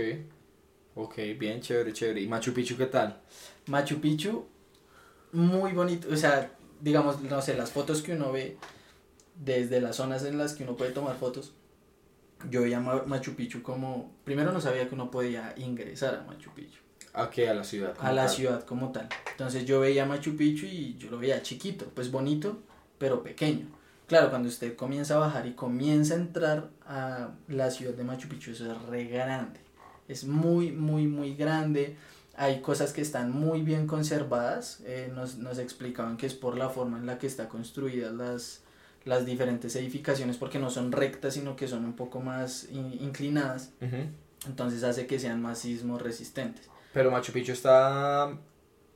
Ok, bien chévere, chévere. ¿Y Machu Picchu qué tal? Machu Picchu, muy bonito. O sea, digamos, no sé, las fotos que uno ve desde las zonas en las que uno puede tomar fotos, yo veía Machu Picchu como, primero no sabía que uno podía ingresar a Machu Picchu. ¿A qué? A la ciudad. A la ciudad como tal. Entonces yo veía Machu Picchu y yo lo veía chiquito, pues bonito, pero pequeño. Claro, cuando usted comienza a bajar y comienza a entrar a la ciudad de Machu Picchu, eso es re grande. Es muy, muy, muy grande. Hay cosas que están muy bien conservadas. Eh, nos, nos explicaban que es por la forma en la que están construidas las, las diferentes edificaciones porque no son rectas, sino que son un poco más inclinadas. Entonces hace que sean más sismos resistentes. Pero Machu Picchu está,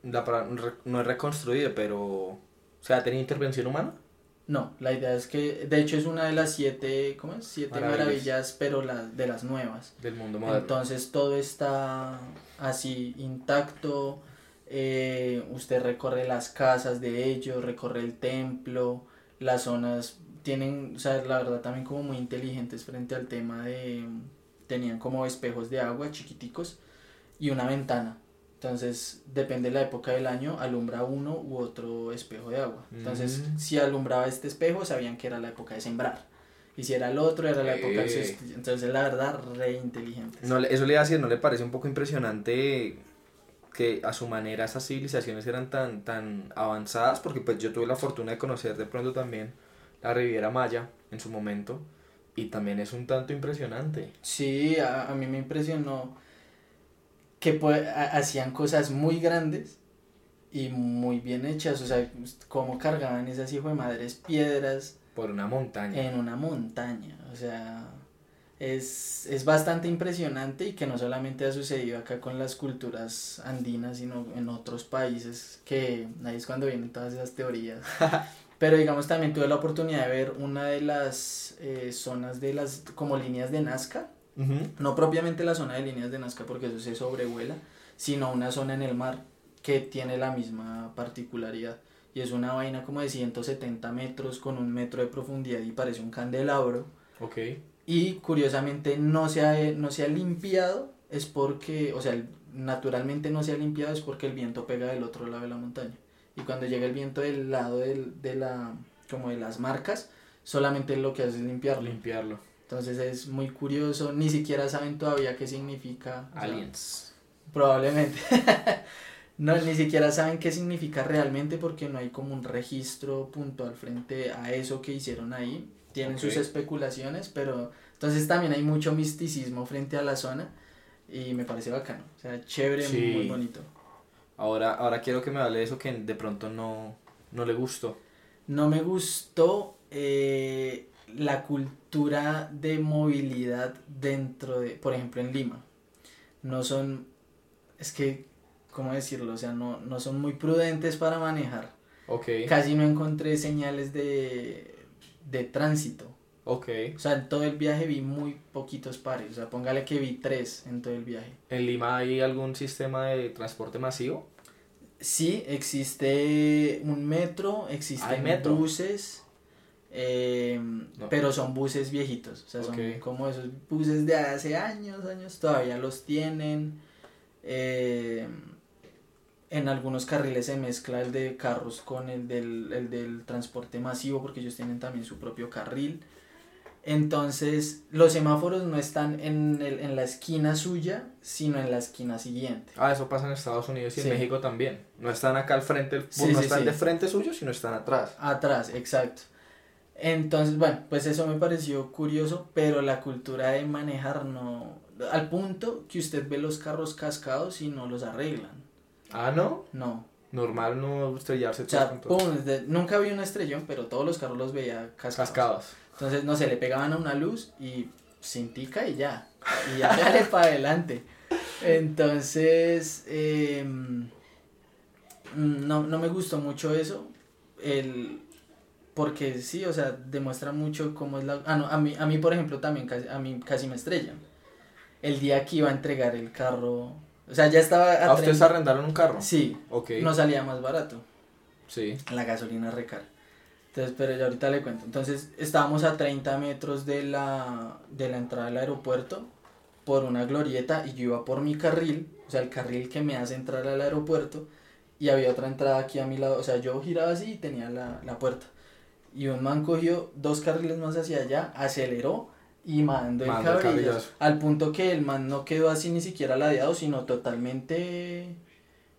no es reconstruido, pero, o sea, ¿ha tenido intervención humana? No, la idea es que, de hecho es una de las siete, ¿cómo es? Siete maravillas, pero la, de las nuevas. Del mundo moderno. Entonces todo está así intacto, eh, usted recorre las casas de ellos, recorre el templo, las zonas tienen, o sea, la verdad también como muy inteligentes frente al tema de, tenían como espejos de agua chiquiticos y una ventana. Entonces, depende de la época del año, alumbra uno u otro espejo de agua. Entonces, mm. si alumbraba este espejo, sabían que era la época de sembrar. Y si era el otro, era la época de... Entonces, la verdad, re inteligente. No, eso le decir, ¿no le parece un poco impresionante que a su manera esas civilizaciones eran tan, tan avanzadas? Porque pues yo tuve la fortuna de conocer de pronto también la Riviera Maya en su momento. Y también es un tanto impresionante. Sí, a, a mí me impresionó que hacían cosas muy grandes y muy bien hechas, o sea, cómo cargaban esas hijo de madres piedras. Por una montaña. En una montaña, o sea, es, es bastante impresionante y que no solamente ha sucedido acá con las culturas andinas, sino en otros países, que ahí es cuando vienen todas esas teorías. *laughs* Pero digamos también tuve la oportunidad de ver una de las eh, zonas de las como líneas de Nazca, no propiamente la zona de líneas de Nazca porque eso se sobrevuela, sino una zona en el mar que tiene la misma particularidad. Y es una vaina como de 170 metros con un metro de profundidad y parece un candelabro. Ok. Y curiosamente no se ha, no se ha limpiado, es porque, o sea, naturalmente no se ha limpiado es porque el viento pega del otro lado de la montaña. Y cuando llega el viento del lado del, de la, como de las marcas, solamente lo que hace es limpiarlo. Limpiarlo. Entonces es muy curioso, ni siquiera saben todavía qué significa. Aliens. probablemente. *laughs* no, ni siquiera saben qué significa realmente porque no hay como un registro puntual frente a eso que hicieron ahí. Tienen sus especulaciones, pero entonces también hay mucho misticismo frente a la zona y me parece bacano. O sea, chévere, muy bonito. Ahora, ahora quiero que me hable de eso que de pronto no, no le gustó. No me gustó. Eh, la cultura de movilidad dentro de, por ejemplo, en Lima. No son, es que, ¿cómo decirlo? O sea, no, no son muy prudentes para manejar. Ok. Casi no encontré señales de, de tránsito. Ok. O sea, en todo el viaje vi muy poquitos pares. O sea, póngale que vi tres en todo el viaje. ¿En Lima hay algún sistema de transporte masivo? Sí, existe un metro, existen buses eh, pero son buses viejitos, o sea, son como esos buses de hace años, años, todavía los tienen. Eh, en algunos carriles se mezcla el de carros con el del, el del transporte masivo porque ellos tienen también su propio carril. Entonces, los semáforos no están en, el, en la esquina suya, sino en la esquina siguiente. Ah, eso pasa en Estados Unidos y en México también. No están acá al frente, no están de frente suyo, sino están atrás. Atrás, exacto. Entonces, bueno, pues eso me pareció curioso, pero la cultura de manejar no... Al punto que usted ve los carros cascados y no los arreglan. Ah, ¿no? No. Normal no estrellarse o sea, nunca vi un estrellón, pero todos los carros los veía cascados. cascados. Entonces, no sé, le pegaban a una luz y cintica y ya. Y ya *laughs* dale para adelante. Entonces, em, no, no me gustó mucho eso. El, porque sí, o sea, demuestra mucho cómo es la... Ah, no, a mí, a mí por ejemplo, también casi, a mí casi me estrellan. El día que iba a entregar el carro... O sea, ya estaba... ¿A ¿Ah, ustedes arrendaron un carro? Sí. Ok. No salía más barato. Sí. La gasolina recar. Entonces, pero ya ahorita le cuento. Entonces, estábamos a 30 metros de la, de la entrada del aeropuerto por una glorieta y yo iba por mi carril, o sea, el carril que me hace entrar al aeropuerto y había otra entrada aquí a mi lado. O sea, yo giraba así y tenía la, la puerta. Y un man cogió dos carriles más hacia allá, aceleró y mandó el Mandó el cabrillazo. cabrillazo. Al punto que el man no quedó así ni siquiera ladeado, sino totalmente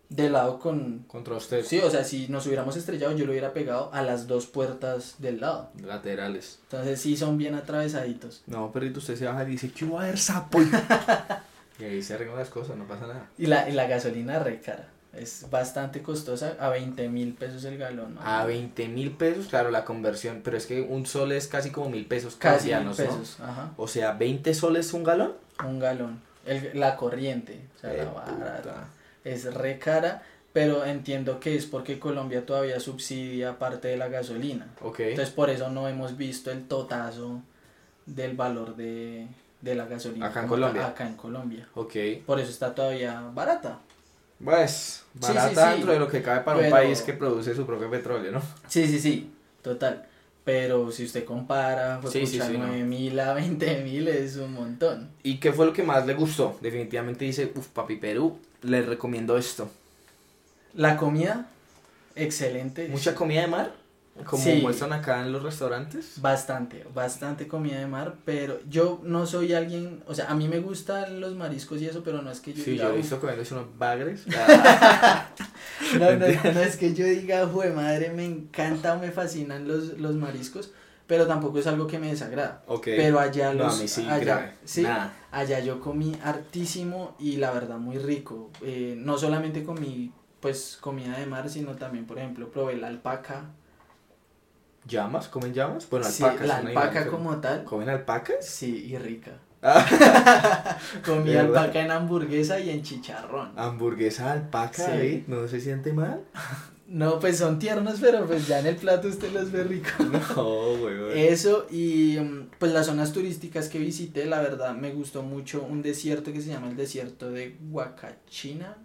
de lado con... Contra usted. Sí, o sea, si nos hubiéramos estrellado, yo lo hubiera pegado a las dos puertas del lado. Laterales. Entonces sí son bien atravesaditos. No, perrito, usted se baja y dice, ¿qué va a haber sapo? *laughs* y ahí se arreglan las cosas, no pasa nada. Y la, y la gasolina re cara. Es bastante costosa, a 20 mil pesos el galón. ¿no? A 20 mil pesos, claro, la conversión, pero es que un sol es casi como mil pesos Casi mil colombianos, ¿no? pesos, ajá. O sea, 20 soles un galón. Un galón. El, la corriente, o sea, la Eh, barata. Es re cara, pero entiendo que es porque Colombia todavía subsidia parte de la gasolina. Ok. Entonces por eso no hemos visto el totazo del valor de, de la gasolina. Acá en Colombia. Acá en Colombia. ok. Por eso está todavía barata. Pues, barata sí, sí. dentro de lo que cabe para un país que produce su propio petróleo, ¿no? Sí, sí, sí, total. Pero si usted compara, pues Sí, sí, sí, no. 9 mil a 20 mil es un montón. ¿Y qué fue lo que más le gustó? Definitivamente dice, uff, papi Perú, les recomiendo esto. La comida, excelente. Mucha comida de mar, como Sí. muestran acá en los restaurantes. Bastante, bastante comida de mar, pero yo no soy alguien, o sea, a mí me gustan los mariscos y eso, pero no es que yo Sí, diga, yo he visto comiéndose unos bagres. *laughs* no, no, no es que yo diga, jue madre, me encanta o me fascinan los, los mariscos, pero tampoco es algo que me desagrada. ok. Pero allá no, los, a mí sí, allá, sí, Nada. allá yo comí hartísimo y la verdad muy rico. Eh, no solamente comí pues comida de mar, sino también, por ejemplo, probé la alpaca. ¿Llamas? ¿Comen llamas? Bueno, Sí, alpacas. la alpaca como tal. ¿Comen alpacas? Sí, y rica. Ah, *laughs* Comí alpaca en hamburguesa y en chicharrón. hamburguesa alpaca, Sí. ¿no se siente mal? *laughs* No, pues son tiernos, pero pues ya en el plato usted los ve rico. *laughs* No, güey. Eso y mm, pues las zonas turísticas que visité, la verdad me gustó mucho un desierto que se llama el desierto de Huacachina,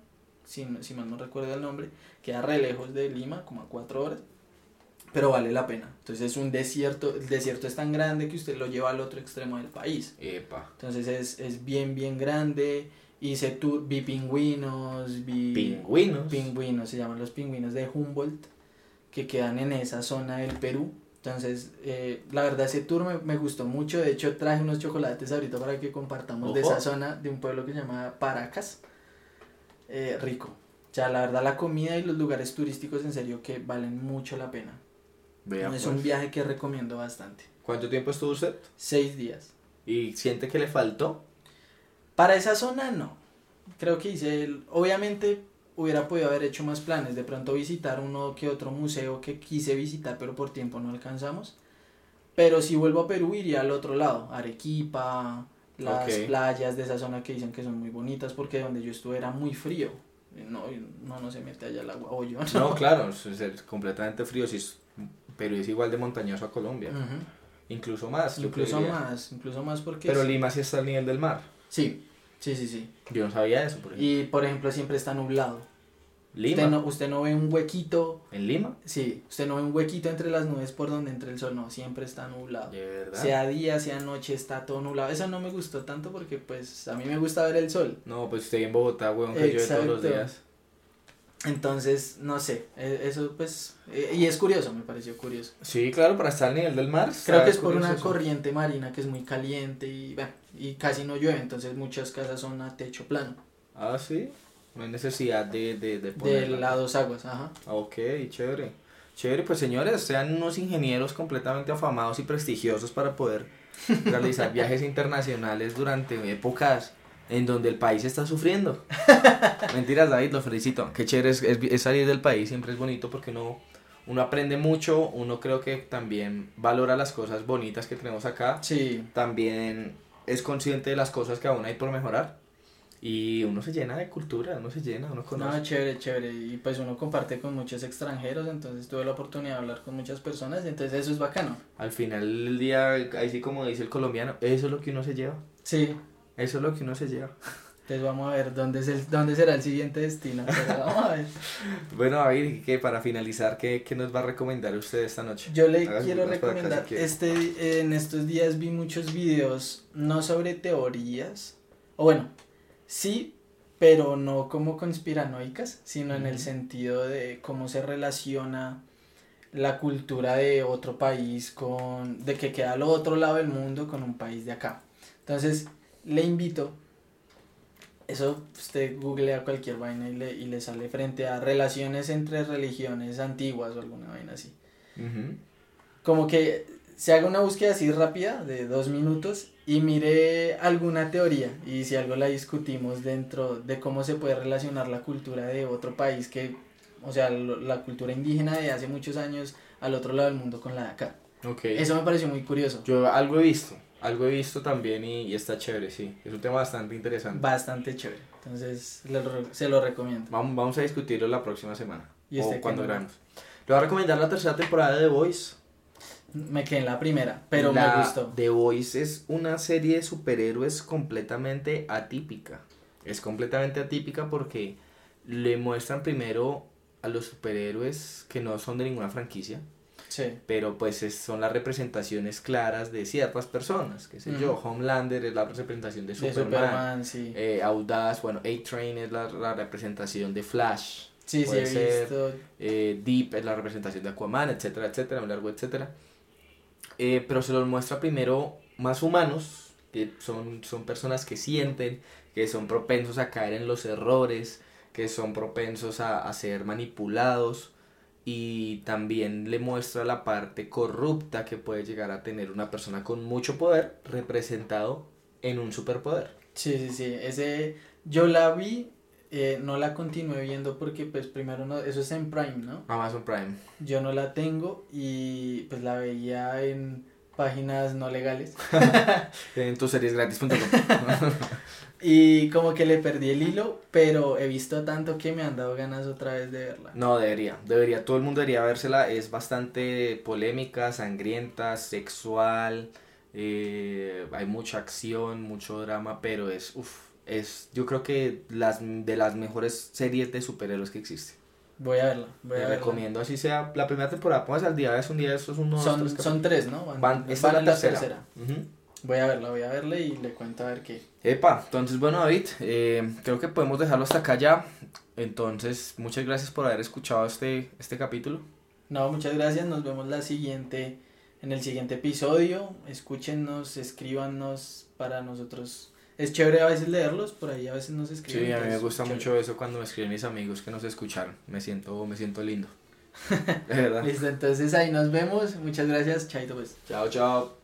si, si mal no recuerdo el nombre, queda re lejos de Lima, como a cuatro horas, pero vale la pena. Entonces es un desierto, el desierto es tan grande que usted lo lleva al otro extremo del país. Epa. Entonces es, es bien, bien grande. Hice tour, vi pingüinos, vi... Pingüinos. Pingüinos, se llaman los pingüinos de Humboldt, que quedan en esa zona del Perú. Entonces, eh, la verdad ese tour me, me gustó mucho. De hecho, traje unos chocolates ahorita para que compartamos de esa zona, de un pueblo que se llama Paracas. Eh, rico. O sea, la verdad la comida y los lugares turísticos en serio que valen mucho la pena. Vea, es pues. un viaje que recomiendo bastante. ¿Cuánto tiempo estuvo usted? Seis días. ¿Y siente que le faltó? Para esa zona no. Creo que hice, el- obviamente hubiera podido haber hecho más planes, de pronto visitar uno que otro museo que quise visitar, pero por tiempo no alcanzamos. Pero si vuelvo a Perú iría al otro lado, Arequipa, las Ok. playas de esa zona que dicen que son muy bonitas porque donde yo estuve era muy frío. No, no, no se mete allá el agua, o yo No, *laughs* claro, es, es completamente frío. Si es, Perú es igual de montañoso a Colombia. Incluso más. Incluso más, incluso más porque... Pero Lima sí está al nivel del mar. Sí, sí, sí, sí. Yo no sabía eso, por ejemplo. Y por ejemplo siempre está nublado. Lima. Usted no, usted no ve un huequito ¿En Lima? Sí, usted no ve un huequito entre las nubes por donde entre el sol, no, siempre está nublado. De verdad. Sea día, sea noche, está todo nublado. Eso no me gustó tanto porque pues a mí me gusta ver el sol. No, pues usted en Bogotá, weón, que llueve todos los días. Entonces, no sé, e- eso pues... eh, Y es curioso, me pareció curioso. Sí, claro, para estar al nivel del mar. Creo que es por una eso. corriente marina que es muy caliente y, bueno, y casi no llueve, entonces muchas casas son a techo plano. Ah, sí. No hay necesidad de, de, de De ponerla. las dos aguas, ajá. Ok, chévere. Chévere, pues señores, sean unos ingenieros completamente afamados y prestigiosos para poder realizar *laughs* viajes internacionales durante épocas en donde el país está sufriendo. *laughs* Mentiras, David, lo felicito. Qué chévere es, es- es salir del país, siempre es bonito porque uno, uno aprende mucho, uno creo que también valora las cosas bonitas que tenemos acá, Sí, también es consciente de las cosas que aún hay por mejorar y uno se llena de cultura, uno se llena, uno conoce. No, chévere, chévere. Y pues uno comparte con muchos extranjeros, entonces tuve la oportunidad de hablar con muchas personas, entonces eso es bacano. Al final del día, ahí sí como dice el colombiano, eso es lo que uno se lleva. Sí, Eso es lo que uno se lleva. entonces vamos a ver dónde, es el, dónde será el siguiente destino. pero vamos a ver. *laughs* Bueno, David, que para finalizar, ¿qué, ¿qué nos va a recomendar usted esta noche? Yo le quiero recomendar, si este, en estos días vi muchos videos, no sobre teorías, o bueno, sí, pero no como conspiranoicas, sino en el sentido de cómo se relaciona la cultura de otro país con, de que queda al otro lado del mundo con un país de acá. Entonces, le invito, eso usted googlea cualquier vaina y le, y le sale frente a relaciones entre religiones antiguas o alguna vaina así. Como que se haga una búsqueda así rápida de dos minutos y mire alguna teoría y si algo la discutimos dentro de cómo se puede relacionar la cultura de otro país que, o sea, lo- la cultura indígena de hace muchos años al otro lado del mundo con la de acá. Ok. Eso me pareció muy curioso, Yo algo he visto, algo he visto también y, y está chévere, sí. Es un tema bastante interesante. bastante chévere. Entonces, se lo recomiendo. Vamos, vamos a discutirlo la próxima semana. ¿Y o este qué cuando grabemos. Le voy a recomendar la tercera temporada de The Voice. Me quedé en la primera, pero La me gustó. The Voice es una serie de superhéroes completamente atípica. Es completamente atípica porque le muestran primero a los superhéroes que no son de ninguna franquicia, Sí, pero pues es- son las representaciones claras de ciertas personas, qué sé yo, Ujú. Homelander es la representación de de Superman, Superman, sí. eh, Audaz, bueno, A-Train es la, la representación de Flash, sí, sí, puede he ser, visto. eh, Deep es la representación de Aquaman, etcétera, etcétera, un largo etcétera. Eh, pero se los muestra primero más humanos, que son, son personas que sienten, que son propensos a caer en los errores, que son propensos a, a ser manipulados y también le muestra la parte corrupta que puede llegar a tener una persona con mucho poder representado en un superpoder. Sí, sí, sí. Ese, yo la vi, eh, no la continué viendo porque pues primero no, eso es en Prime, ¿no? Amazon Prime. Yo no la tengo y pues la veía en páginas no legales *laughs* En tus series gratis.com. *laughs* y como que le perdí el hilo, pero he visto tanto que me han dado ganas otra vez de verla. No, debería, debería, todo el mundo debería vérsela, es bastante polémica, sangrienta, sexual, eh, hay mucha acción, mucho drama, pero es, uff, es, yo creo que las, de las mejores series de superhéroes que existen. Voy a verla, voy Te a verla. recomiendo, así sea, la primera temporada, póngase al día, es un día, eso es uno, Son, tres son tres, ¿no? Van, Van, esta van es la la tercera. Voy a verla, voy a verla y le cuento a ver qué. Epa, entonces bueno David, eh, creo que podemos dejarlo hasta acá ya. Entonces, muchas gracias por haber escuchado este, este capítulo. No, muchas gracias. Nos vemos la siguiente, en el siguiente episodio. Escúchenos, escríbanos para nosotros. Es chévere a veces leerlos, por ahí a veces nos escriben. Sí, a mí me gusta chévere. mucho eso cuando me escriben mis amigos que nos escucharon. Me siento, me siento lindo. *laughs* De verdad. Listo, entonces ahí nos vemos. Muchas gracias. Chaito pues. Chao, chao.